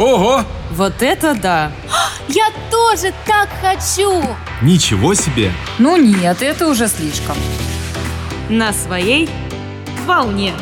Ого! Вот это да! Я тоже так хочу! Ничего себе! Ну нет, это уже слишком. На своей волне.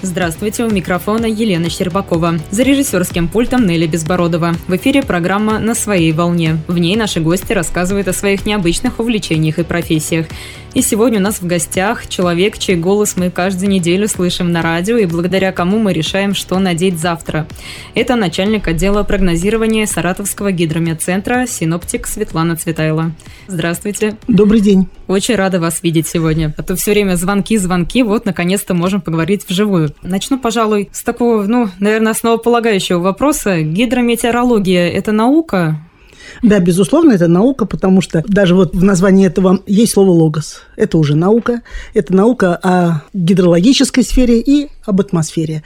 Здравствуйте, у микрофона Елена Щербакова. За режиссерским пультом Нелли Безбородова. В эфире программа «На своей волне». В ней наши гости рассказывают о своих необычных увлечениях и профессиях. И сегодня у нас в гостях человек, чей голос мы каждую неделю слышим на радио и благодаря кому мы решаем, что надеть завтра. Это начальник отдела прогнозирования Саратовского гидрометцентра синоптик Светлана Цветайла. Здравствуйте. Добрый день. Очень рада вас видеть сегодня. А то все время звонки-звонки, вот наконец-то можем поговорить вживую. Начну, пожалуй, с такого, ну, наверное, основополагающего вопроса. Гидрометеорология – это наука? Да, безусловно, это наука, потому что даже вот в названии этого есть слово «логос». Это уже наука. Это наука о гидрологической сфере и об атмосфере.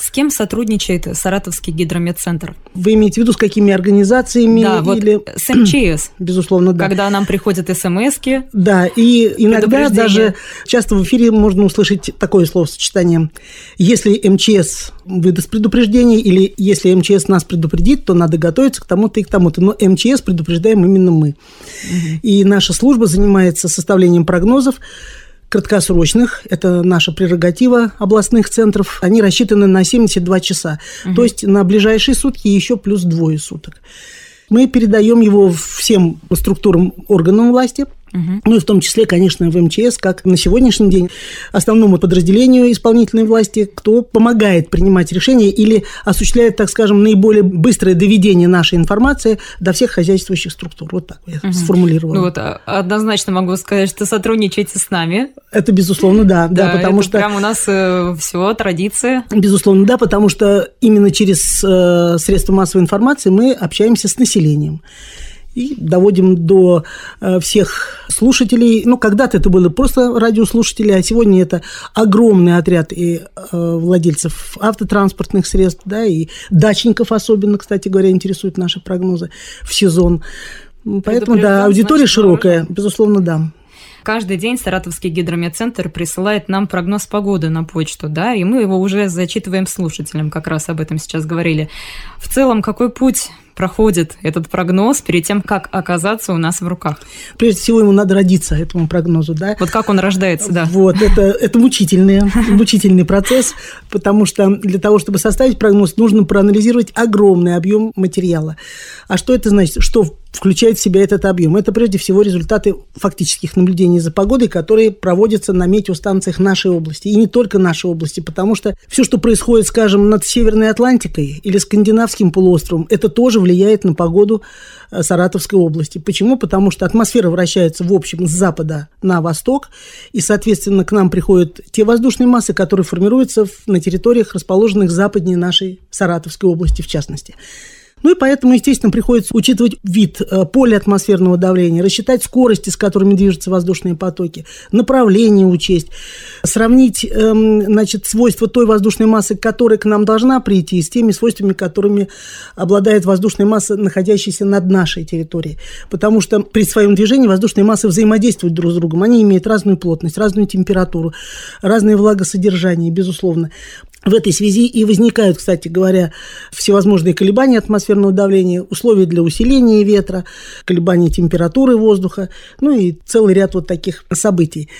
С кем сотрудничает Саратовский гидрометцентр? Вы имеете в виду, с какими организациями? Да, вот или... с МЧС. Безусловно, да. Когда нам приходят смс -ки, Да, и иногда даже часто в эфире можно услышать такое словосочетание. Если МЧС выдаст предупреждение или если МЧС нас предупредит, то надо готовиться к тому-то и к тому-то. Но МЧС предупреждаем именно мы. Угу. И наша служба занимается составлением прогнозов, краткосрочных, это наша прерогатива областных центров, они рассчитаны на 72 часа, угу. то есть на ближайшие сутки еще плюс двое суток. Мы передаем его всем структурам органам власти – Угу. Ну и в том числе, конечно, в МЧС, как на сегодняшний день основному подразделению исполнительной власти, кто помогает принимать решения или осуществляет, так скажем, наиболее быстрое доведение нашей информации до всех хозяйствующих структур. Вот так я угу. сформулировала. Ну вот а, однозначно могу сказать, что сотрудничаете с нами. Это безусловно, да, да, да потому что прям у нас э, все традиция. Безусловно, да, потому что именно через э, средства массовой информации мы общаемся с населением и доводим до э, всех слушателей. Ну, когда-то это было просто радиослушатели, а сегодня это огромный отряд и э, владельцев автотранспортных средств, да, и дачников особенно, кстати говоря, интересуют наши прогнозы в сезон. Поэтому, да, аудитория широкая, безусловно, да. Каждый день Саратовский гидрометцентр присылает нам прогноз погоды на почту, да, и мы его уже зачитываем слушателям, как раз об этом сейчас говорили. В целом, какой путь проходит этот прогноз перед тем, как оказаться у нас в руках? Прежде всего, ему надо родиться, этому прогнозу, да. Вот как он рождается, да. Вот, это, это мучительный, мучительный процесс, потому что для того, чтобы составить прогноз, нужно проанализировать огромный объем материала. А что это значит? Что включает в себя этот объем? Это прежде всего результаты фактических наблюдений за погодой, которые проводятся на метеостанциях нашей области. И не только нашей области, потому что все, что происходит, скажем, над Северной Атлантикой или Скандинавским полуостровом, это тоже влияет на погоду э, Саратовской области. Почему? Потому что атмосфера вращается в общем с запада на восток, и, соответственно, к нам приходят те воздушные массы, которые формируются на территориях, расположенных западнее нашей Саратовской области в частности. Ну и поэтому, естественно, приходится учитывать вид э, поля атмосферного давления, рассчитать скорости, с которыми движутся воздушные потоки, направление учесть, сравнить эм, значит, свойства той воздушной массы, которая к нам должна прийти, с теми свойствами, которыми обладает воздушная масса, находящаяся над нашей территорией. Потому что при своем движении воздушные массы взаимодействуют друг с другом. Они имеют разную плотность, разную температуру, разное влагосодержание, безусловно. В этой связи и возникают, кстати говоря, всевозможные колебания атмосферного давления, условия для усиления ветра, колебания температуры воздуха, ну и целый ряд вот таких событий.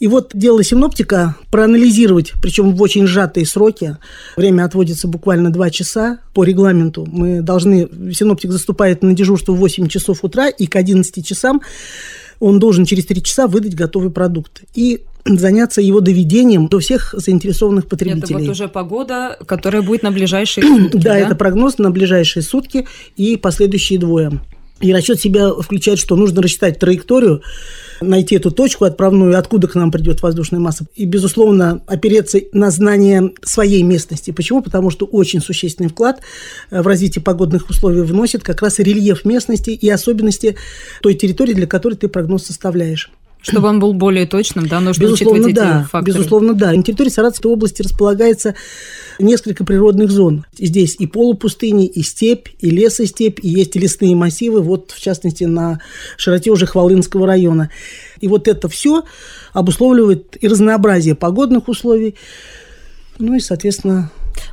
И вот дело синоптика проанализировать, причем в очень сжатые сроки. Время отводится буквально 2 часа по регламенту. Мы должны, синоптик заступает на дежурство в 8 часов утра, и к 11 часам он должен через 3 часа выдать готовый продукт. И заняться его доведением до всех заинтересованных потребителей. Это вот уже погода, которая будет на ближайшие сутки, да? Да, это прогноз на ближайшие сутки и последующие двое. И расчет себя включает, что нужно рассчитать траекторию, найти эту точку отправную, откуда к нам придет воздушная масса. И, безусловно, опереться на знание своей местности. Почему? Потому что очень существенный вклад в развитие погодных условий вносит как раз рельеф местности и особенности той территории, для которой ты прогноз составляешь. Чтобы он был более точным, да, нужно безусловно, учитывать да, эти факторы. Безусловно, да. На территории Саратовской области располагается несколько природных зон. Здесь и полупустыни, и степь, и лесостепь, и есть лесные массивы, вот в частности на широте уже Хвалынского района. И вот это все обусловливает и разнообразие погодных условий, ну и, соответственно,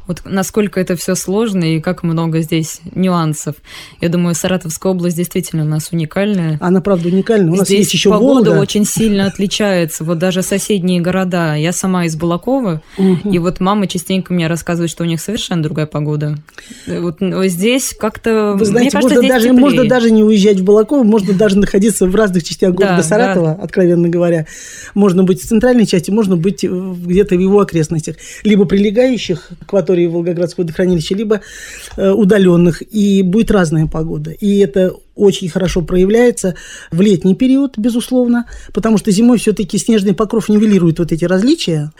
Вот насколько это все сложно и как много здесь нюансов. Я думаю, Саратовская область действительно у нас уникальная. Она, правда, уникальная. У нас здесь есть еще погода Волга. очень сильно отличается. Вот даже соседние города. Я сама из Балакова, и вот мама частенько мне рассказывает, что у них совершенно другая погода. Вот ну, здесь как-то... Вы знаете, мне кажется, можно, даже, теплее. можно даже не уезжать в Балаково, можно даже находиться в разных частях города Да, Саратова, откровенно говоря. Можно быть в центральной части, можно быть э, где-то в его окрестностях. Либо прилегающих к акватории Волгоградского водохранилища, либо э, удаленных. И будет разная погода. И это очень хорошо проявляется в летний период, безусловно, потому что зимой все-таки снежный покров нивелирует вот эти различия.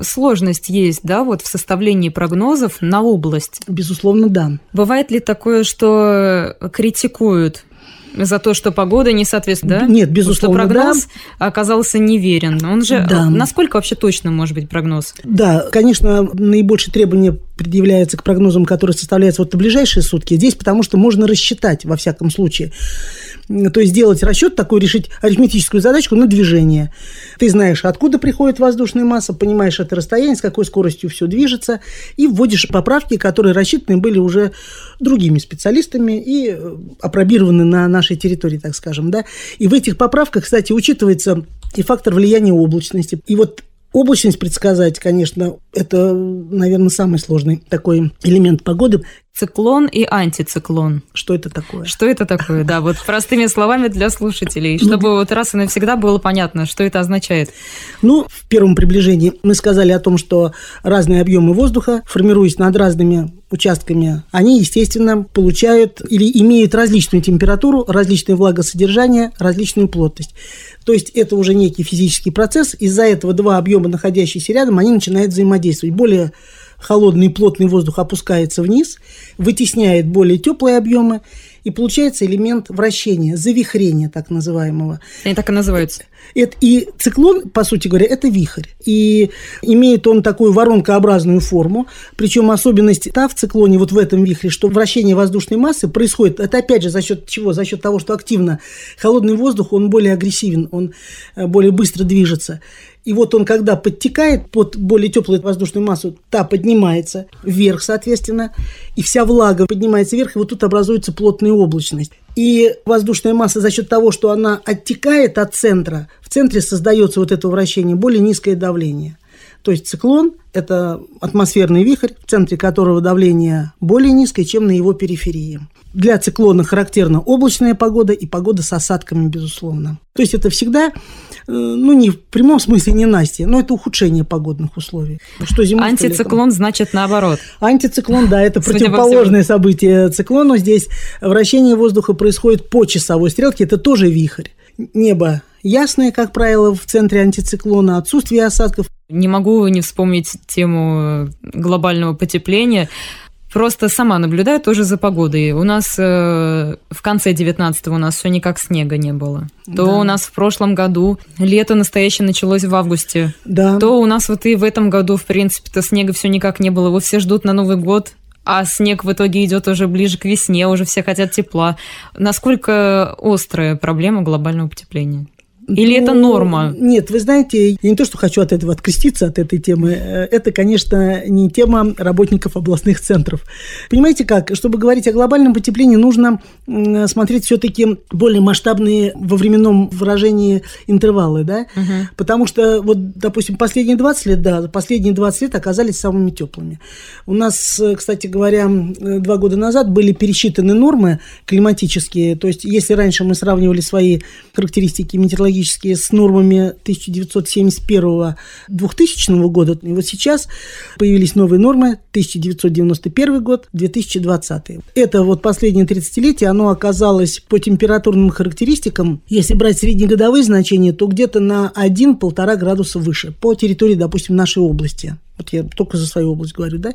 Сложность есть, да, вот в составлении прогнозов на область. Безусловно, да. Бывает ли такое, что критикуют за то, что погода не соответствует, да? Нет, безусловно, Что прогноз оказался неверен. Он же... Да. Насколько вообще точно может быть прогноз? Да, конечно, наибольшее требование предъявляется к прогнозам, которые составляются вот на ближайшие сутки. Здесь потому что можно рассчитать, во всяком случае. То есть сделать расчет такой, решить арифметическую задачку на движение. Ты знаешь, откуда приходит воздушная масса, понимаешь это расстояние, с какой скоростью все движется, и вводишь поправки, которые рассчитаны были уже другими специалистами и э, опробированы на нашей территории, так скажем. Да? И в этих поправках, кстати, учитывается и фактор влияния облачности. И вот Облачность предсказать, конечно, это, наверное, самый сложный такой элемент погоды. Циклон и антициклон. Что это такое? Что это такое? Да, вот простыми словами для слушателей, Ну, чтобы вот раз и навсегда было понятно, что это означает. Ну, в первом приближении мы сказали о том, что разные объемы воздуха, формируясь над разными участками, они, естественно, получают или имеют различную температуру, различное влагосодержание, различную плотность. То есть это уже некий физический процесс. Из-за этого два объема, находящиеся рядом, они начинают взаимодействовать. Более холодный плотный воздух опускается вниз, вытесняет более теплые объемы, и получается элемент вращения, завихрения так называемого. Они так и называются. Это, и циклон, по сути говоря, это вихрь. И имеет он такую воронкообразную форму. Причем особенность та в циклоне, вот в этом вихре, что вращение воздушной массы происходит, это опять же за счет чего? За счет того, что активно холодный воздух, он более агрессивен, он э, более быстро движется. И вот он, когда подтекает под более теплую воздушную массу, та поднимается вверх, соответственно, и вся влага поднимается вверх, и вот тут образуется плотная облачность. И воздушная масса за счет того, что она оттекает от центра, в центре создается вот это вращение, более низкое давление. То есть циклон – это атмосферный вихрь, в центре которого давление более низкое, чем на его периферии. Для циклона характерна облачная погода и погода с осадками, безусловно. То есть это всегда, ну не в прямом смысле не Настя, но это ухудшение погодных условий. Что зимой, что летом. Антициклон значит наоборот. Антициклон, да, это противоположное событие циклону. Здесь вращение воздуха происходит по часовой стрелке, это тоже вихрь. Небо ясное, как правило, в центре антициклона, отсутствие осадков. Не могу не вспомнить тему глобального потепления. Просто сама наблюдаю тоже за погодой. У нас э, в конце 19-го у нас все никак снега не было. То Да. у нас в прошлом году лето настоящее началось в августе. Да. То у нас вот и в этом году, в принципе-то, снега все никак не было. Его все ждут на Новый год. А снег в итоге идет уже ближе к весне, уже все хотят тепла. Насколько острая проблема глобального потепления? Или это Ну, норма? Нет, вы знаете, я не то, что хочу от этого откреститься, от этой темы. Э, Это, конечно, не тема работников областных центров. Понимаете как? Чтобы говорить о глобальном потеплении, нужно смотреть все-таки более масштабные во временном выражении интервалы, да? Потому что, вот, допустим, последние 20 лет, да, последние 20 лет оказались самыми теплыми. У нас, э, кстати говоря, два года назад были пересчитаны нормы климатические. То есть, если раньше мы сравнивали свои характеристики метеорологические с нормами 1971-2000 года, и вот сейчас появились новые нормы 1991 год, 2020. Это вот последнее 30-летие, оно оказалось по температурным характеристикам, если брать среднегодовые значения, то где-то на 1-1,5 градуса выше по территории, допустим, нашей области. Вот я только за свою область говорю, да.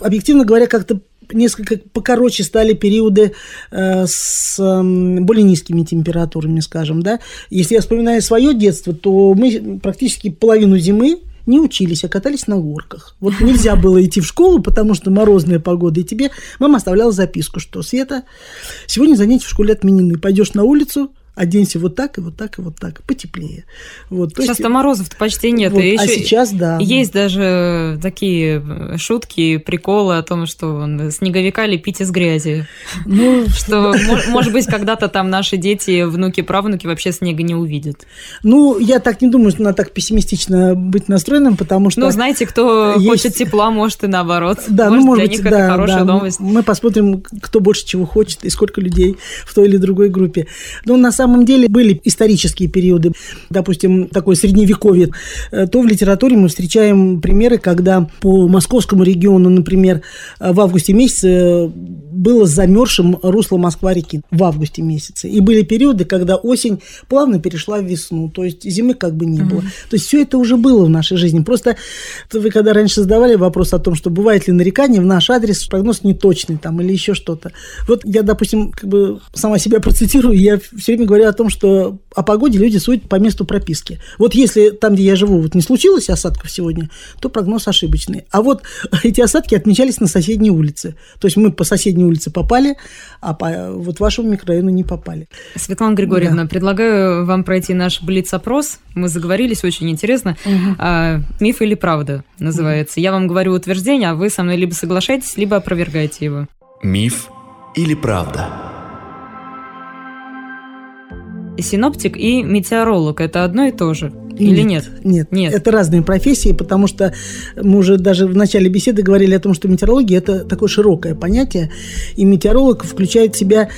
Объективно говоря, как-то несколько покороче стали периоды э, с э, более низкими температурами, скажем, да. Если я вспоминаю свое детство, то мы практически половину зимы не учились, а катались на горках. Вот нельзя было идти в школу, потому что морозная погода, и тебе мама оставляла записку, что Света, сегодня занятия в школе отменены. Пойдешь на улицу, оденься вот так и вот так и вот так, потеплее. Вот, то Сейчас-то морозов-то почти нет. Вот, и а сейчас, да. Есть даже такие шутки, приколы о том, что снеговика лепить из грязи. Ну, что, может быть, когда-то там наши дети, внуки, правнуки вообще снега не увидят. Ну, я так не думаю, что надо так пессимистично быть настроенным, потому что... Ну, знаете, кто есть... хочет тепла, может и наоборот. Да, может, ну, может быть, да, хорошая да. новость. Мы посмотрим, кто больше чего хочет и сколько людей в той или другой группе. Но на самом деле были исторические периоды, допустим, такое средневековье, э, то в литературе мы встречаем примеры, когда по московскому региону, например, в августе месяце было замерзшим русло Москва-реки в августе месяце. И были периоды, когда осень плавно перешла в весну, то есть зимы как бы не mm-hmm. было. То есть все это уже было в нашей жизни. Просто вы когда раньше задавали вопрос о том, что бывает ли нарекание в наш адрес, прогноз неточный там или еще что-то. Вот я, допустим, как бы сама себя процитирую, я все время говорю о том, что о погоде люди судят по месту прописки. Вот если там, где я живу, вот не случилось осадков сегодня, то прогноз ошибочный. А вот эти осадки отмечались на соседней улице. То есть мы по соседней улице попали, а по вот вашему микрорайону не попали. Светлана Григорьевна, да. предлагаю вам пройти наш блиц-опрос. Мы заговорились, очень интересно. Угу. А, миф или правда называется. Угу. Я вам говорю утверждение, а вы со мной либо соглашаетесь, либо опровергаете его. Миф или правда? Синоптик и метеоролог – это одно и то же? Или нет? Нет, нет. Это разные профессии, потому что мы уже даже в начале беседы говорили о том, что метеорология – это такое широкое понятие, и метеоролог включает в себя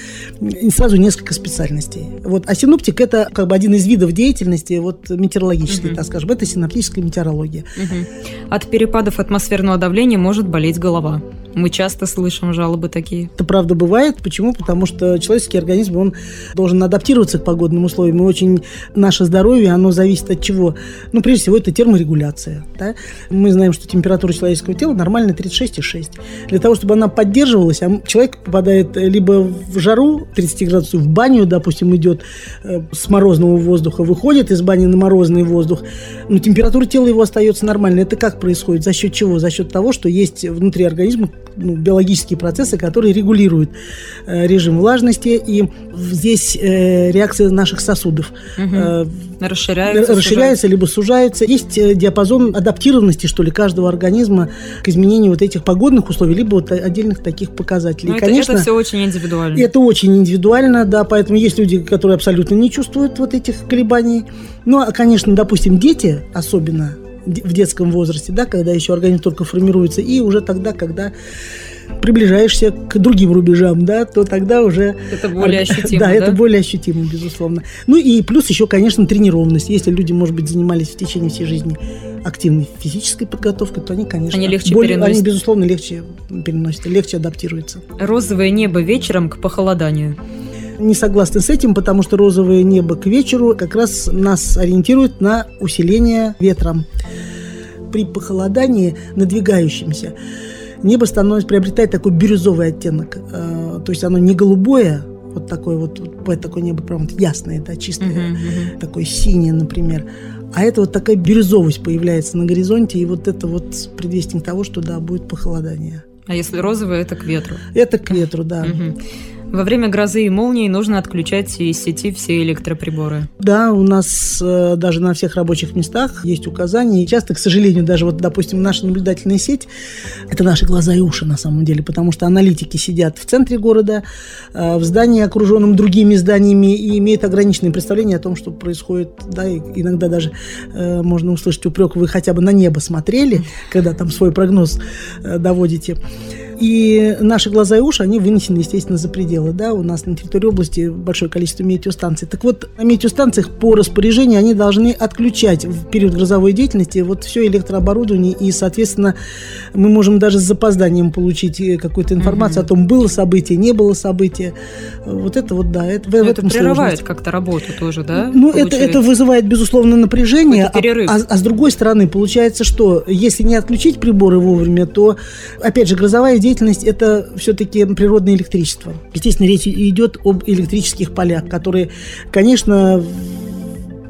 сразу несколько специальностей. Вот, а синоптик – это как бы один из видов деятельности вот, метеорологической, угу. так скажем, это синоптическая метеорология. Угу. От перепадов атмосферного давления может болеть голова. Мы часто слышим жалобы такие. Это правда бывает. Почему? Потому что человеческий организм, он должен адаптироваться к погодным условиям. И очень наше здоровье, оно зависит от чего? Ну, прежде всего, это терморегуляция. Да? Мы знаем, что температура человеческого тела нормальная 36,6. Для того, чтобы она поддерживалась, а человек попадает либо в жару 30 градусов, в баню, допустим, идет э, с морозного воздуха, выходит из бани на морозный воздух, но температура тела его остается нормальной. Это как происходит? За счет чего? За счет того, что есть внутри организма ну, биологические процессы, которые регулируют э, режим влажности, и здесь э, реакция наших сосудов угу. э, расширяются, расширяются либо сужаются. Есть э, диапазон адаптированности, что ли, каждого организма к изменению вот этих погодных условий, либо вот отдельных таких показателей. Но Конечно, это все очень индивидуально. Это очень индивидуально, да, поэтому есть люди, которые абсолютно не чувствуют вот этих колебаний. Ну, а, конечно, допустим, дети особенно, в детском возрасте, да, когда еще организм только формируется, и уже тогда, когда приближаешься к другим рубежам, да, то тогда уже... Это более ощутимо, да? Да, это более ощутимо, безусловно. Ну и плюс еще, конечно, тренированность. Если люди, может быть, занимались в течение всей жизни активной физической подготовкой, то они, конечно... Они легче более, переносят. Они, безусловно, легче переносят, легче адаптируются. Розовое небо вечером к похолоданию не согласны с этим, потому что розовое небо к вечеру как раз нас ориентирует на усиление ветра. При похолодании надвигающемся небо становится, приобретает такой бирюзовый оттенок. Э, то есть оно не голубое, вот такое вот, вот такое небо прям ясное, да, чистое, uh-huh, uh-huh. такое синее, например. А это вот такая бирюзовость появляется на горизонте, и вот это вот предвестник того, что да, будет похолодание. А если розовое, это к ветру? Это к ветру, да. Угу. Во время грозы и молнии нужно отключать из сети все электроприборы. Да, у нас э, даже на всех рабочих местах есть указания. И часто, к сожалению, даже вот, допустим, наша наблюдательная сеть – это наши глаза и уши на самом деле, потому что аналитики сидят в центре города, э, в здании, окруженном другими зданиями, и имеют ограниченное представление о том, что происходит. Да, и иногда даже э, можно услышать упрек, вы хотя бы на небо смотрели, когда там свой прогноз э, доводите. И наши глаза и уши, они вынесены, естественно, за пределы. Да? У нас на территории области большое количество метеостанций. Так вот, на метеостанциях по распоряжению они должны отключать в период грозовой деятельности вот все электрооборудование, и, соответственно, мы можем даже с запозданием получить э, какую-то информацию mm-hmm. о том, было событие, не было события. Вот это вот, да, это, в, это этом прерывает как-то работу тоже, да? Ну, это, это вызывает, безусловно, напряжение. А, а, а с другой стороны, получается, что если не отключить приборы вовремя, то, опять же, грозовая деятельность – это все-таки природное электричество. Естественно, речь идет об электрических полях, которые, конечно,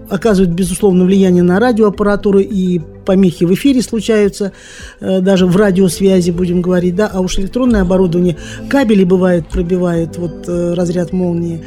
оказывают, безусловно, влияние на радиоаппаратуру и помехи в эфире случаются, э, даже в радиосвязи, будем говорить, да, а уж электронное оборудование, кабели бывает пробивает, вот э, разряд молнии.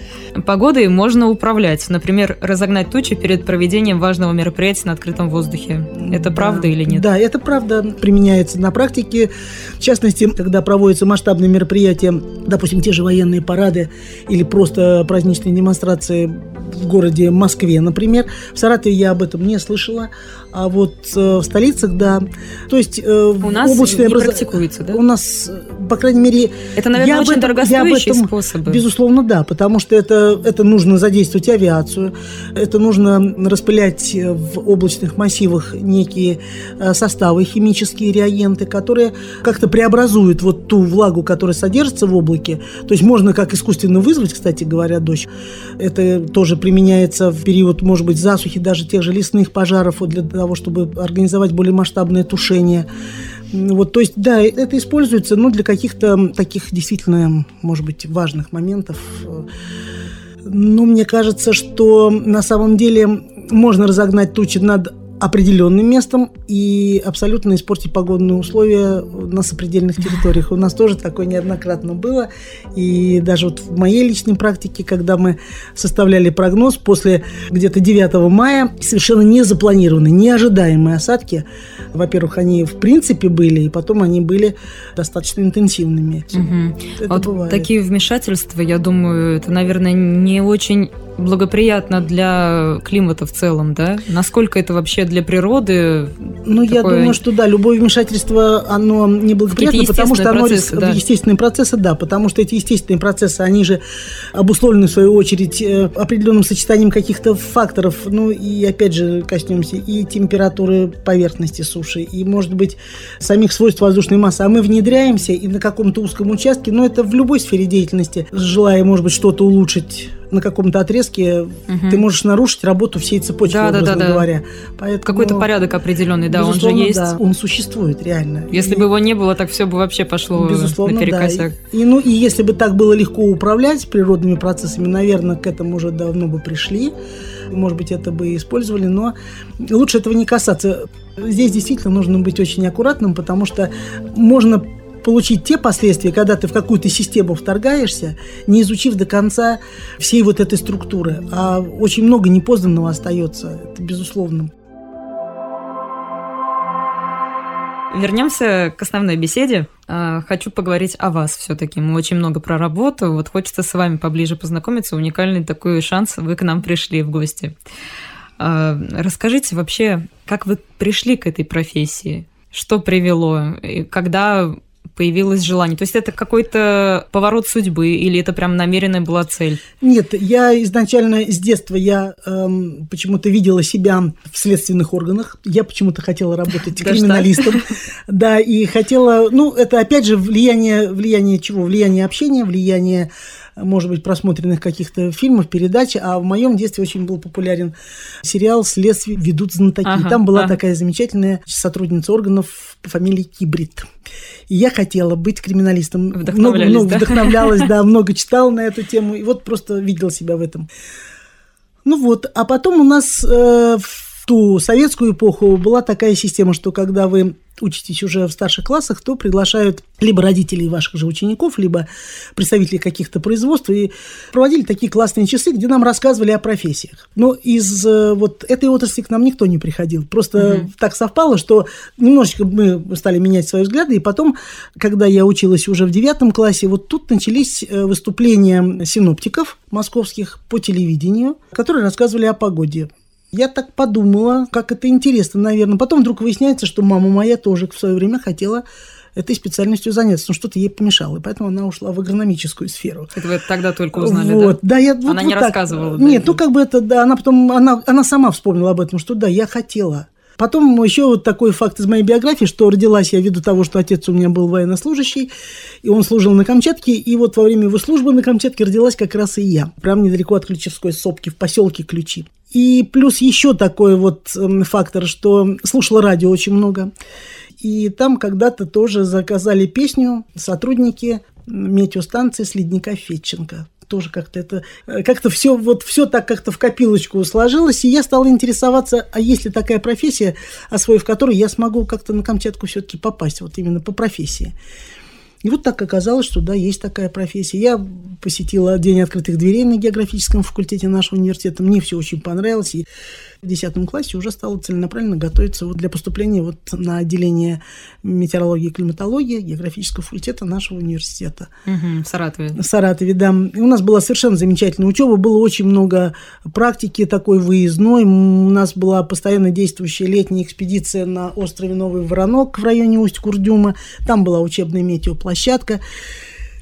Погодой можно управлять, например, разогнать тучи перед проведением важного мероприятия на открытом воздухе. Это Да. правда или нет? Да, это правда применяется на практике. В частности, когда проводятся масштабные мероприятия, допустим, те же военные парады или просто праздничные демонстрации в городе Москве, например. В Саратове я об этом не слышала, а вот э, в столицах, да. То есть э, У нас облачное не образо- практикуется, да? У нас, э, по крайней мере, Это, наверное, я очень этом- дорогостоящие этом, способы. Безусловно, да, потому что это, это нужно задействовать авиацию, это нужно распылять в облачных массивах некие э, составы, химические реагенты, которые как-то преобразуют вот ту влагу, которая содержится в облаке. То есть можно как искусственно вызвать, кстати говоря, дождь. Это тоже применяется в период, может быть, засухи, даже тех же лесных пожаров, для того, чтобы организовать более масштабное тушение. Вот, то есть, да, это используется, ну, для каких-то таких действительно, может быть, важных моментов. Ну, мне кажется, что на самом деле можно разогнать тучи над определенным местом и абсолютно испортить погодные условия на сопредельных территориях. У нас тоже такое неоднократно было. И даже вот в моей личной практике, когда мы составляли прогноз после где-то 9 мая, совершенно не запланированные, неожидаемые осадки, во-первых, они в принципе были, и потом они были достаточно интенсивными. Мгм. Это Вот бывает. такие вмешательства, я думаю, это, наверное, не очень благоприятно для климата в целом, да? Насколько это вообще для природы? Ну, я такое- думаю, что да, любое вмешательство, оно неблагоприятно, потому что оно процессы, да. естественные процессы, да, потому что эти естественные процессы, они же обусловлены, в свою очередь, э, определенным сочетанием каких-то факторов, ну, и опять же, коснемся и температуры поверхности суши, и, может быть, самих свойств воздушной массы, а мы внедряемся и на каком-то узком участке, но это в любой сфере деятельности, желая, может быть, что-то улучшить на каком-то отрезке, Мгм. ты можешь нарушить работу всей цепочки, Да, да, да, да. говоря. Поэтому... Какой-то порядок определенный, да, он же есть. да, он существует реально. Если И- бы его не было, так все бы вообще пошло Безусловно, да. наперекосяк. И, и, ну, и если бы так было легко управлять природными процессами, наверное, к этому уже давно бы пришли. Может быть, это бы и использовали, но лучше этого не касаться. Здесь действительно нужно быть очень аккуратным, потому что можно получить те последствия, когда ты в какую-то систему вторгаешься, не изучив до конца всей вот этой структуры. А очень много непознанного остается, это безусловно. Вернемся к основной беседе. А, Хочу поговорить о вас все-таки. Мы очень много про работу. Вот хочется с вами поближе познакомиться. Уникальный такой шанс. Вы к нам пришли в гости. А, Расскажите вообще, как вы пришли к этой профессии? Что привело? И когда появилось желание? То есть это какой-то поворот судьбы или это прям намеренная была цель? Нет, я изначально с детства я эм, почему-то видела себя в следственных органах. Я почему-то хотела работать криминалистом. Да, и хотела, ну, это опять же влияние, влияние чего? Влияние общения, влияние, может быть, просмотренных каких-то фильмов, передач. А в моем детстве очень был популярен сериал «Следствие ведут знатоки». Ага, Там была ага. такая замечательная сотрудница органов по фамилии Кибрид. И я хотела быть криминалистом. Много, много да? вдохновлялась, да, много читала на эту тему. И вот просто видела себя в этом. Ну вот, а потом у нас э, в ту советскую эпоху была такая система, что когда вы учитесь уже в старших классах, то приглашают либо родителей ваших же учеников, либо представителей каких-то производств, и проводили такие классные часы, где нам рассказывали о профессиях. Но из э, вот этой отрасли к нам никто не приходил. Просто Мгм. так совпало, что немножечко мы стали менять свои взгляды, и потом, когда я училась уже в девятом классе, вот тут начались э, выступления синоптиков московских по телевидению, которые рассказывали о погоде. Я так подумала, как это интересно, наверное. Потом вдруг выясняется, что мама моя тоже в свое время хотела этой специальностью заняться, но что-то ей помешало, и поэтому она ушла в агрономическую сферу. Это вы тогда только узнали, вот, да? да? я, вот, Она не вот так. рассказывала, да? Нет, ну как бы это, да, она потом, она, она сама вспомнила об этом, что да, я хотела. Потом еще вот такой факт из моей биографии, что родилась я ввиду того, что отец у меня был военнослужащий, и он служил на Камчатке, и вот во время его службы на Камчатке родилась как раз и я, прям недалеко от Ключевской сопки, в поселке Ключи. И плюс еще такой вот эм, фактор, что слушала радио очень много. И там когда-то тоже заказали песню сотрудники метеостанции с ледника Фетченко. тоже как-то это, э, как-то все, вот все так как-то в копилочку сложилось, и я стал интересоваться, а есть ли такая профессия, освоив которую я смогу как-то на Камчатку все-таки попасть, вот именно по профессии. И вот так оказалось, что да, есть такая профессия. Я посетила День открытых дверей на географическом факультете нашего университета. Мне все очень понравилось. И в 10 классе уже стала целенаправленно готовиться вот для поступления вот на отделение метеорологии и климатологии географического факультета нашего университета. Угу, в Саратове. В Саратове, да. И у нас была совершенно замечательная учеба, было очень много практики такой выездной. У нас была постоянно действующая летняя экспедиция на острове Новый Воронок в районе Усть-Курдюма. Там была учебная метеоплощадка.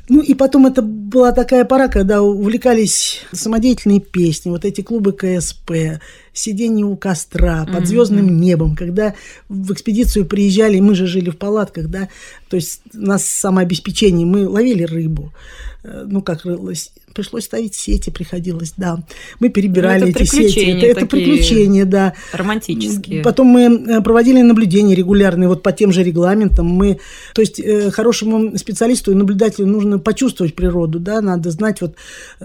Ну и потом это была такая пора, когда увлекались самодеятельные песни, вот эти клубы КСП, сидение у костра, под звездным mm-hmm. небом, когда в экспедицию приезжали, мы же жили в палатках, да, то есть у нас самообеспечение, мы ловили рыбу, э, ну как пришлось ставить сети, приходилось, да. Мы перебирали ну, это эти сети. Это, это приключения, да. Романтические. Потом мы э, проводили наблюдения регулярные вот по тем же регламентам. Мы, то есть э, хорошему специалисту и наблюдателю нужно почувствовать природу, да, надо знать вот,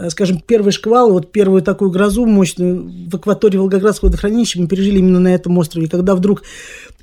скажем, первый шквал, вот первую такую грозу мощную в акватории Волгоградского водохранилища мы пережили именно на этом острове. Когда вдруг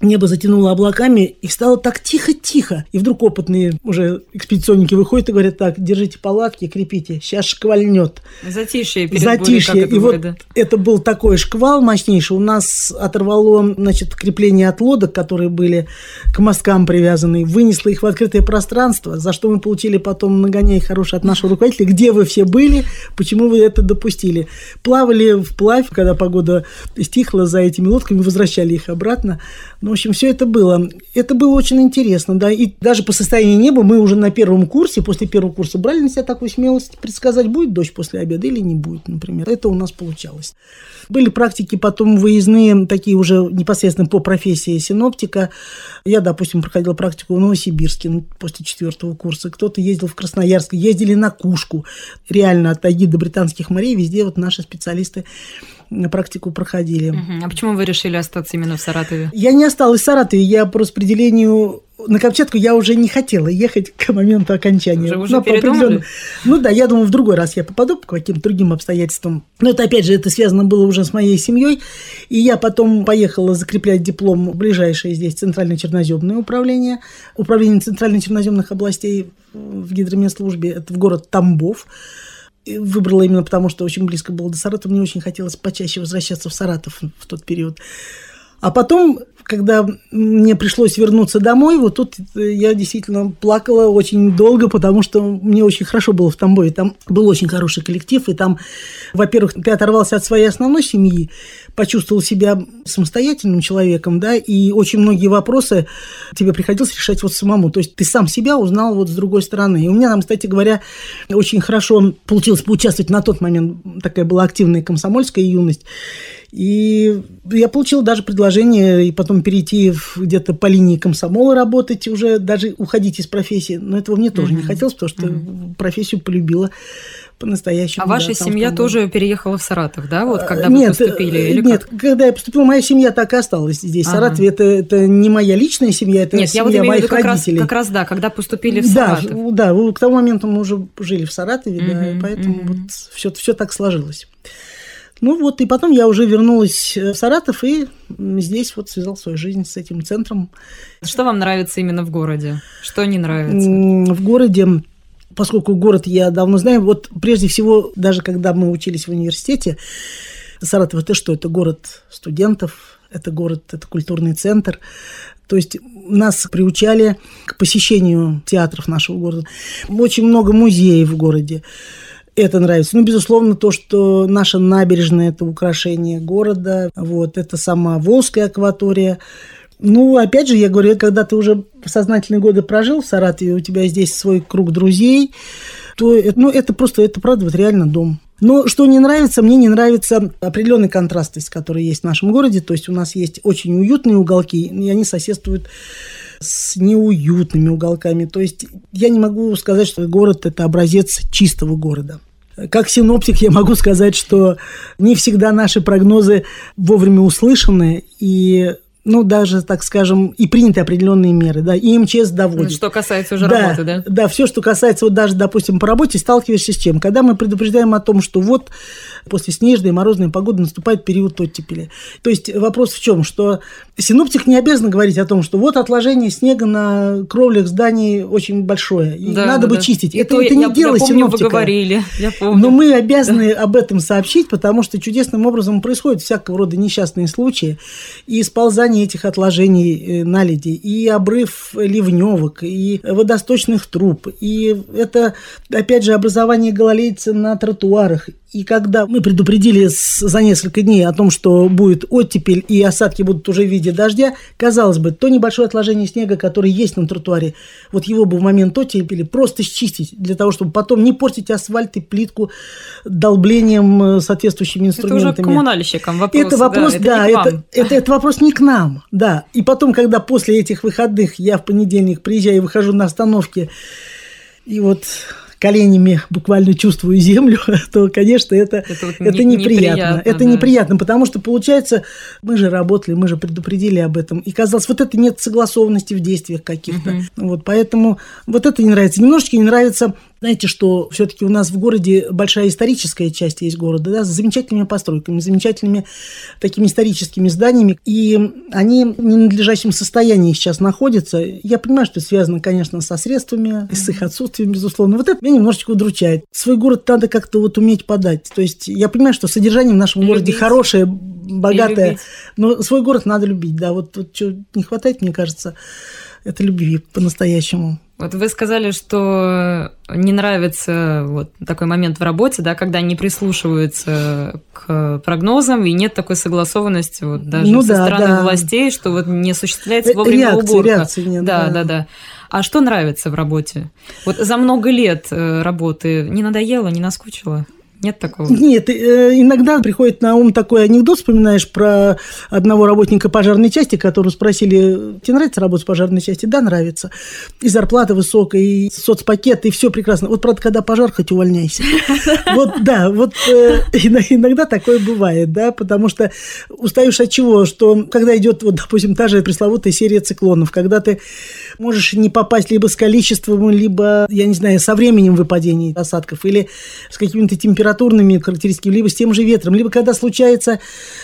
небо затянуло облаками, и стало так тихо-тихо. И вдруг опытные уже экспедиционники выходят и говорят, так, держите палатки, крепите, сейчас шквальнет. Затишье перед Затишье. Бурей, как и вот это был такой шквал мощнейший. У нас оторвало, значит, крепление от лодок, которые были к мосткам привязаны, вынесло их в открытое пространство, за что мы получили потом нагоняй хороший от нашего руководителя, где вы все были, почему вы это допустили. Плавали вплавь, когда погода стихла за этими лодками, возвращали их обратно. Ну, в общем, все это было. Это было очень интересно, да. И даже по состоянию неба мы уже на первом курсе, после первого курса брали на себя такую смелость предсказать, будет дождь после обеда или не будет, например. Это у нас получалось. Были практики потом выездные, такие уже непосредственно по профессии синоптика. Я, допустим, проходила практику в Новосибирске ну, после четвертого курса. Кто-то ездил в Красноярск, ездили на Кушку. Реально от Таги до Британских морей везде вот наши специалисты практику проходили. Угу. А почему вы решили остаться именно в Саратове? Я не осталась в Саратове, я по распределению на Камчатку я уже не хотела ехать к моменту окончания. Уже, уже Но передумали? Ну да, я думаю, в другой раз я попаду по каким-то другим обстоятельствам. Но это, опять же, это связано было уже с моей семьей. И я потом поехала закреплять диплом в ближайшее здесь Центральное черноземное управление, управление центральных черноземных областей в гидромедслужбе, это в город Тамбов выбрала именно потому, что очень близко было до Саратова. Мне очень хотелось почаще возвращаться в Саратов в тот период. А потом, когда мне пришлось вернуться домой, вот тут я действительно плакала очень долго, потому что мне очень хорошо было в Тамбове. Там был очень хороший коллектив, и там, во-первых, ты оторвался от своей основной семьи, почувствовал себя самостоятельным человеком, да, и очень многие вопросы тебе приходилось решать вот самому. То есть ты сам себя узнал вот с другой стороны. И у меня там, кстати говоря, очень хорошо получилось поучаствовать на тот момент, такая была активная комсомольская юность. И я получил даже предложение и потом перейти где-то по линии комсомола работать, уже даже уходить из профессии. Но этого мне тоже mm-hmm. не хотелось, потому что mm-hmm. профессию полюбила по-настоящему. А ваша семья тоже переехала в Саратов, да, вот когда нет, вы поступили? Или нет, как? когда я поступила, моя семья так и осталась здесь. Ага. Саратов это, это не моя личная семья, это нет, семья я вот имею моих виду как родителей. Раз, как раз, да, когда поступили в да, Саратов. Да, к тому моменту мы уже жили в Саратове, mm-hmm, да, и поэтому mm-hmm. вот все, все так сложилось. Ну вот, и потом я уже вернулась в Саратов и здесь вот связал свою жизнь с этим центром. Что вам нравится именно в городе? Что не нравится? В городе поскольку город я давно знаю, вот прежде всего, даже когда мы учились в университете, Саратов это что? Это город студентов, это город, это культурный центр. То есть нас приучали к посещению театров нашего города. Очень много музеев в городе. Это нравится. Ну, безусловно, то, что наша набережная – это украшение города. Вот, это сама Волжская акватория – ну, опять же, я говорю, когда ты уже сознательные годы прожил в Саратове, у тебя здесь свой круг друзей, то ну, это просто, это правда, вот реально дом. Но что не нравится, мне не нравится определенный контрастность, который есть в нашем городе. То есть у нас есть очень уютные уголки, и они соседствуют с неуютными уголками. То есть я не могу сказать, что город – это образец чистого города. Как синоптик я могу сказать, что не всегда наши прогнозы вовремя услышаны, и ну, даже, так скажем, и приняты определенные меры, да, и МЧС доводит. Что касается уже да, работы, да? Да, все, что касается, вот даже, допустим, по работе, сталкиваешься с чем? Когда мы предупреждаем о том, что вот после снежной и морозной погоды наступает период оттепели. То есть вопрос в чем? Что синоптик не обязан говорить о том, что вот отложение снега на кровлях зданий очень большое, и Да, надо да, бы да. чистить. Это то это я- не я дело помню, синоптика. вы говорили, я помню. Но мы обязаны об этом сообщить, потому что чудесным образом происходят всякого рода несчастные случаи и сползание этих отложений э, наледи, и обрыв ливневок, и водосточных труб, и это, опять же, образование гололедицы на тротуарах. И когда мы предупредили за несколько дней о том, что будет оттепель и осадки будут уже в виде дождя, казалось бы, то небольшое отложение снега, которое есть на тротуаре, вот его бы в момент оттепели просто счистить, для того, чтобы потом не портить асфальт и плитку долблением э, соответствующими Это уже инструментами. к коммунальщикам вопрос. Это вопрос, это да, не к это, вам. это, это вопрос не к нам, да. И потом, когда после этих выходных я в понедельник приезжаю и выхожу на остановке, и вот коленями буквально чувствую землю, то, конечно, это, Это вот это не- неприятно. неприятно, это да. неприятно, потому что, получается, мы же работали, мы же предупредили об этом. И казалось, вот это нет согласованности в действиях каких-то. Вот, поэтому вот это не нравится. Немножечко не нравится, знаете, что все-таки у нас в городе большая историческая часть есть города, да, с замечательными постройками, замечательными такими историческими зданиями. И они в ненадлежащем состоянии сейчас находятся. Я понимаю, что это связано, конечно, со средствами, с их отсутствием, безусловно. Вот это меня немножечко удручает. Свой город надо как-то вот уметь подать. То есть я понимаю, что содержание в нашем городе Любить. хорошее, богатое, но свой город надо любить. Да, вот тут чего не хватает, мне кажется, это любви по-настоящему. Вот вы сказали, что не нравится вот такой момент в работе, да, когда не прислушиваются к прогнозам и нет такой согласованности вот даже Ну со да, стороны да. властей, что вот не осуществляется Э, вовремя реакции, уборка. реакции нет, да, да. да, да. А что нравится в работе? Вот за много лет э, работы не надоело, не наскучило? Нет такого? Нет, э, иногда приходит на ум такой анекдот, вспоминаешь про одного работника пожарной части, которого спросили, тебе нравится работать в пожарной части? Да, нравится. И зарплата высокая, и соцпакет, и все прекрасно. Вот, правда, когда пожар, хоть увольняйся. Вот, да, вот э, ино- иногда такое бывает, да, потому что устаешь от чего? Что когда идет, вот, допустим, та же пресловутая серия циклонов, когда ты можешь не попасть либо с количеством, либо, я не знаю, со временем выпадений осадков, или с какими-то температурными характеристиками, либо с тем же ветром, либо когда случается,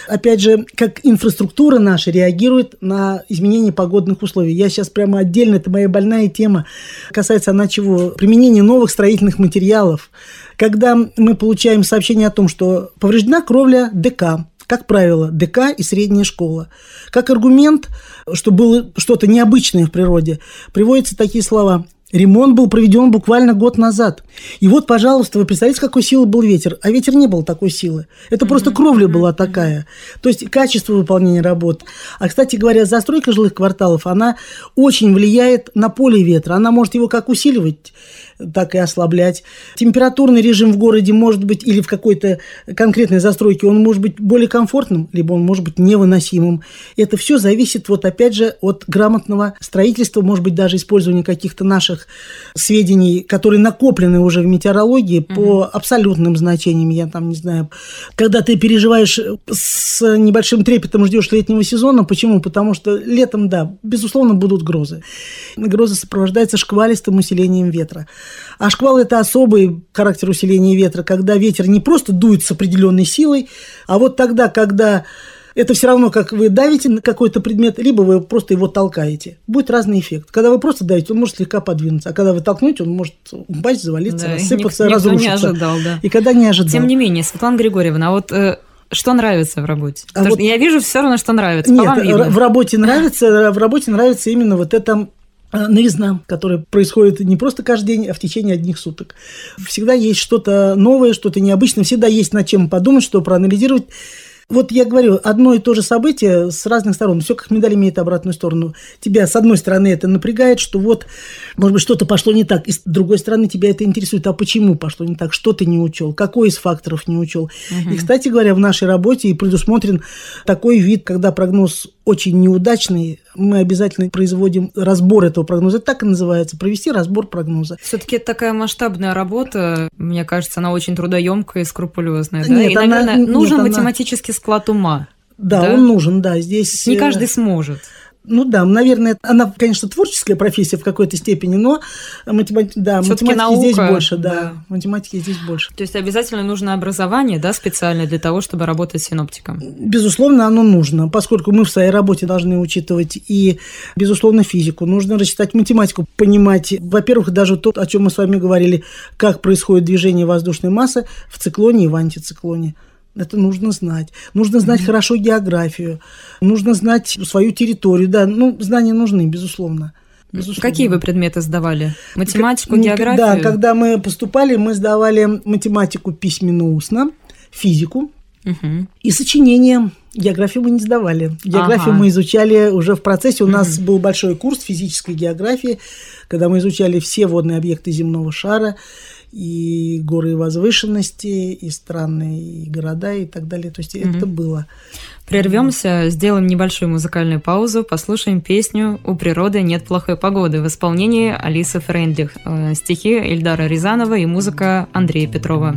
опять же, как инфраструктура наша реагирует на изменение погодных условий. Я сейчас прямо отдельно, это моя больная тема, касается она чего? Применения новых строительных материалов. Когда мы получаем сообщение о том, что повреждена кровля ДК, как правило, ДК и средняя школа. Как аргумент, что было что-то необычное в природе, приводятся такие слова. Ремонт был проведен буквально год назад. И вот, пожалуйста, вы представляете, какой силы был ветер? А ветер не был такой силы. Это просто кровля была такая. То есть качество выполнения работ. А, кстати говоря, застройка жилых кварталов, она очень влияет на поле ветра. Она может его как усиливать, так и ослаблять. Температурный режим в городе может быть, или в какой-то конкретной застройке, он может быть более комфортным, либо он может быть невыносимым. Это все зависит, вот опять же, от грамотного строительства, может быть, даже использования каких-то наших сведений, которые накоплены уже в метеорологии по абсолютным значениям, я там не знаю. Когда ты переживаешь с небольшим трепетом, ждешь летнего сезона, почему? Потому что летом, да, безусловно, будут грозы. Гроза сопровождается шквалистым усилением ветра. А шквал – это особый характер усиления ветра, когда ветер не просто дует с определенной силой, а вот тогда, когда это все равно, как вы давите на какой-то предмет, либо вы просто его толкаете. Будет разный эффект. Когда вы просто давите, он может слегка подвинуться, а когда вы толкнете, он может упасть, завалиться, Да, рассыпаться, ник- никто не разрушиться. ожидал, да. И когда не ожидал. Тем не менее, Светлана Григорьевна, а вот э, что нравится в работе? А Потому вот- что я вижу все равно, что нравится. Нет, в работе нравится, в работе нравится именно вот это новизна, которая происходит не просто каждый день, а в течение одних суток. Всегда есть что-то новое, что-то необычное, всегда есть над чем подумать, что проанализировать. Вот я говорю, одно и то же событие с разных сторон. Все как медаль имеет обратную сторону. Тебя, с одной стороны, это напрягает, что вот, может быть, что-то пошло не так. И с другой стороны, тебя это интересует. А почему пошло не так? Что ты не учел? Какой из факторов не учел? И, кстати говоря, в нашей работе и предусмотрен такой вид, когда прогноз очень неудачный, мы обязательно производим разбор этого прогноза. Это так и называется, провести разбор прогноза. Все-таки это такая масштабная работа, мне кажется, она очень трудоемкая и скрупулезная. Да? Нет, и, она- наверное, нет, нужен она- математический склад ума. Да, Да? он нужен, да. Здесь Не э, каждый сможет. Ну да, наверное, она, конечно, творческая профессия в какой-то степени, но математи... да, математики здесь наука, больше, да. да. Математики здесь больше. То есть обязательно нужно образование, да, специальное для того, чтобы работать синоптиком. Безусловно, оно нужно, поскольку мы в своей работе должны учитывать и, безусловно, физику. Нужно рассчитать математику, понимать, во-первых, даже то, о чем мы с вами говорили, как происходит движение воздушной массы в циклоне и в антициклоне. Это нужно знать. Нужно знать хорошо географию. Нужно знать свою территорию. Да, ну, знания нужны, безусловно. Безусловно. Какие вы предметы сдавали? Математику, географию? Да, когда мы поступали, мы сдавали математику письменно-устно, физику Мгм. и сочинения. Географию мы не сдавали. Географию Ага. мы изучали уже в процессе. У нас был большой курс физической географии, когда мы изучали все водные объекты земного шара, и горы и возвышенности, и страны, и города, и так далее. То есть это было. Прервемся, сделаем небольшую музыкальную паузу, послушаем песню «У природы нет плохой погоды» в исполнении Алисы Френдлих, э, стихи Эльдара Рязанова и музыка Андрея Петрова.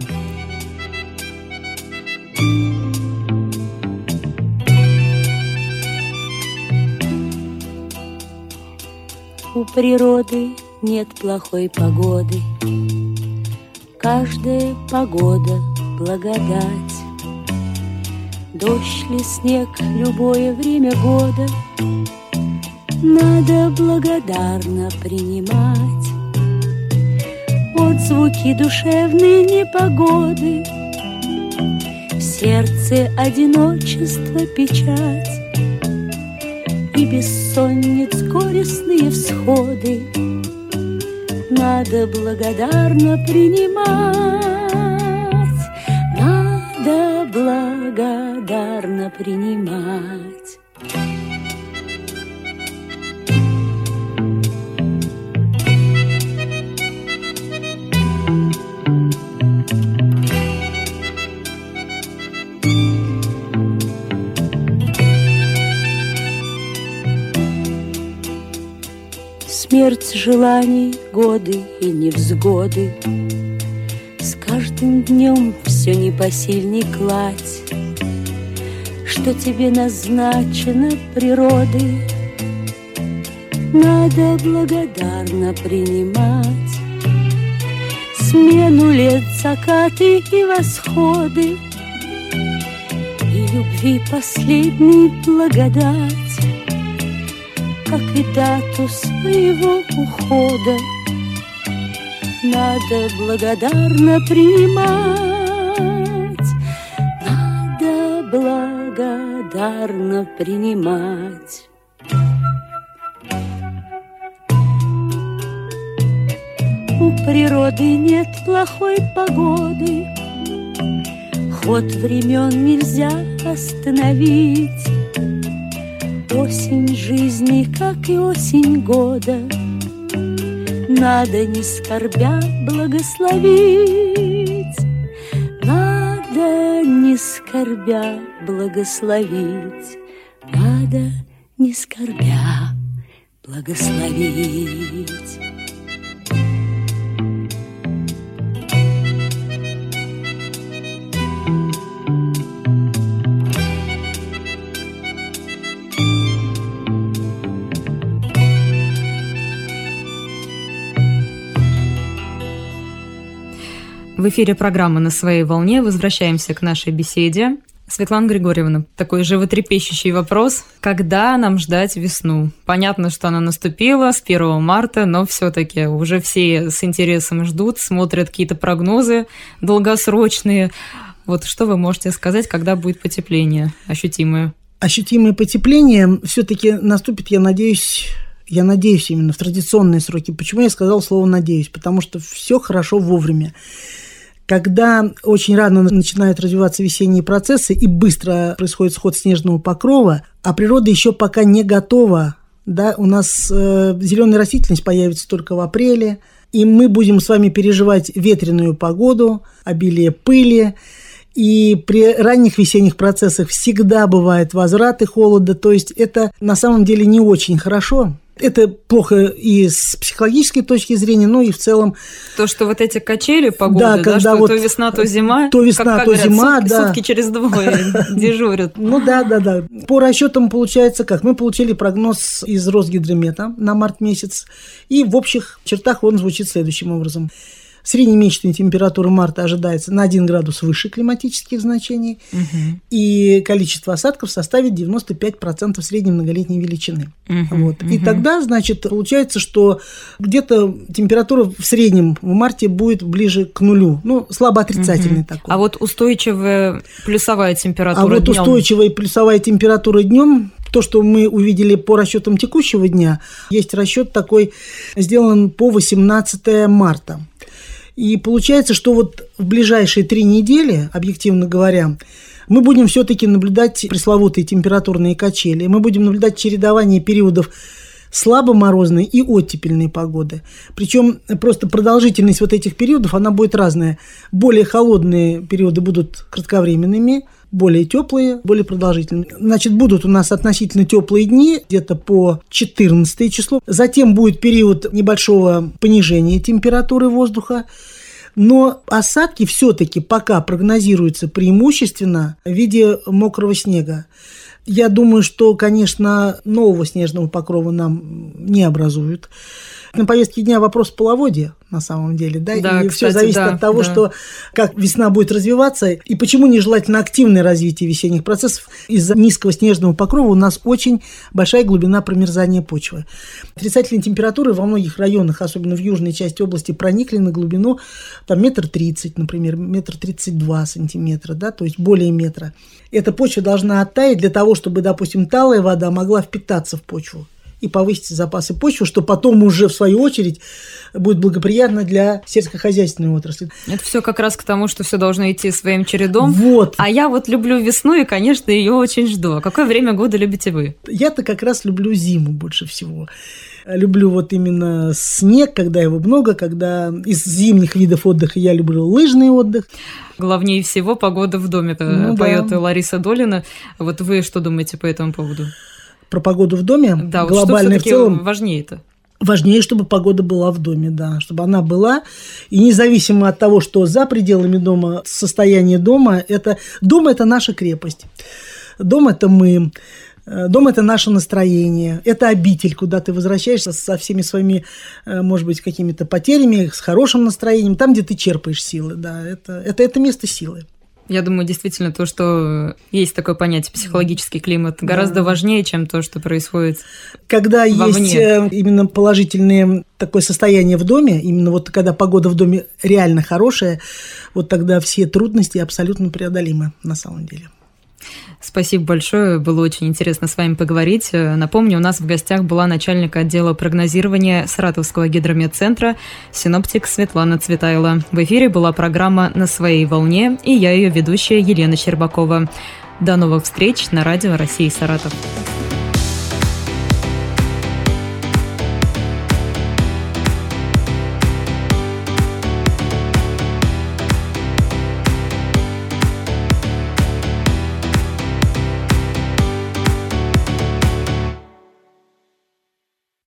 У природы нет плохой погоды. Каждая погода — благодать. Дождь ли снег, любое время года Надо благодарно принимать. Отзвуки душевной непогоды В сердце одиночество печать и бессонниц горестные всходы Надо благодарно принимать, Надо благодарно принимать. Смерть желаний, годы и невзгоды. С каждым днем все непосильней кладь Что тебе назначено природой. Надо благодарно принимать Смену лет, закаты и восходы. И любви последней благодать как и дату своего ухода. Надо благодарно принимать, надо благодарно принимать. У природы нет плохой погоды, Ход времен нельзя остановить. Осень жизни, как и осень года, Надо, не скорбя, благословить. Надо, не скорбя, благословить. Надо, не скорбя, благословить. В эфире программы «На своей волне» возвращаемся к нашей беседе. Светлана Григорьевна, такой животрепещущий вопрос. Когда нам ждать весну? Понятно, что она наступила с 1 марта, но все-таки уже все с интересом ждут, смотрят какие-то прогнозы долгосрочные. Вот что вы можете сказать, когда будет потепление ощутимое? Ощутимое потепление все-таки наступит, я надеюсь, я надеюсь именно в традиционные сроки. Почему я сказал слово «надеюсь»? Потому что все хорошо вовремя. Когда очень рано начинают развиваться весенние процессы и быстро происходит сход снежного покрова, а природа еще пока не готова, да, у нас э, зеленая растительность появится только в апреле, и мы будем с вами переживать ветреную погоду, обилие пыли, и при ранних весенних процессах всегда бывают возвраты холода, то есть это на самом деле не очень хорошо, Это плохо и с психологической точки зрения, ну и в целом... То, что вот эти качели погоды, да, когда что вот то весна, то зима. То весна, как, как то говорят, зима, сутки, да. Сутки через двое дежурят. Ну да, да, да. По расчетам получается как? Мы получили прогноз из Росгидромета на март месяц, и в общих чертах он звучит следующим образом. Среднемесячная температура марта ожидается на 1 градус выше климатических значений, Мгм. и количество осадков составит 95% средней многолетней величины. Мгм, Вот. И мгм. тогда, значит, получается, что где-то температура в среднем в марте будет ближе к нулю, ну, слабо отрицательный такой. А вот устойчивая плюсовая температура А вот днём? устойчивая плюсовая температура днем, то, что мы увидели по расчетам текущего дня, есть расчет такой, сделан по 18 марта. И получается, что вот в ближайшие три недели, объективно говоря, мы будем все-таки наблюдать пресловутые температурные качели, мы будем наблюдать чередование периодов слабо морозной и оттепельной погоды. Причем просто продолжительность вот этих периодов, она будет разная. Более холодные периоды будут кратковременными, более теплые, более продолжительные. Значит, будут у нас относительно теплые дни, где-то по 14 число. Затем будет период небольшого понижения температуры воздуха. Но осадки все-таки пока прогнозируются преимущественно в виде мокрого снега. Я думаю, что, конечно, нового снежного покрова нам не образуют. На повестке дня вопрос половодья, на самом деле, да, Да, и все кстати, зависит да, от того, да. что как весна будет развиваться и почему нежелательно активное развитие весенних процессов. Из-за низкого снежного покрова у нас очень большая глубина промерзания почвы. Отрицательные температуры во многих районах, особенно в южной части области, проникли на глубину там метр тридцать, например, метр тридцать два сантиметра, да, то есть более метра. Эта почва должна оттаять для того, чтобы, допустим, талая вода могла впитаться в почву и повысить запасы почвы, что потом уже, в свою очередь, будет благоприятно для сельскохозяйственной отрасли. Это все как раз к тому, что все должно идти своим чередом. Вот. А я вот люблю весну и, конечно, ее очень жду. А какое время года любите вы? Я-то как раз люблю зиму больше всего. Люблю вот именно снег, когда его много, когда из зимних видов отдыха я люблю лыжный отдых. Главнее всего погода в доме, Ну да. поет Лариса Долина. Вот вы что думаете по этому поводу? Про погоду в доме, Да, вот глобально что в целом, важнее-то? важнее, чтобы погода была в доме, да, чтобы она была. И независимо от того, что за пределами дома, состояние дома, это дом – это наша крепость. Дом – это мы. Э, Дом – это наше настроение, это обитель, куда ты возвращаешься со всеми своими, э, может быть, какими-то потерями, с хорошим настроением, там, где ты черпаешь силы, да, это, это, это место силы. Я думаю, действительно, то, что есть такое понятие психологический климат, гораздо важнее, чем то, что происходит. Когда Вовне. есть э, именно положительное такое состояние в доме, именно вот когда погода в доме реально хорошая, вот тогда все трудности абсолютно преодолимы на самом деле. Спасибо большое, было очень интересно с вами поговорить. Э, Напомню, у нас в гостях была начальник отдела прогнозирования Саратовского гидрометцентра синоптик Светлана Цветайла. В эфире была программа «На своей волне» и я ее ведущая Елена Щербакова. До новых встреч на радио России Саратов.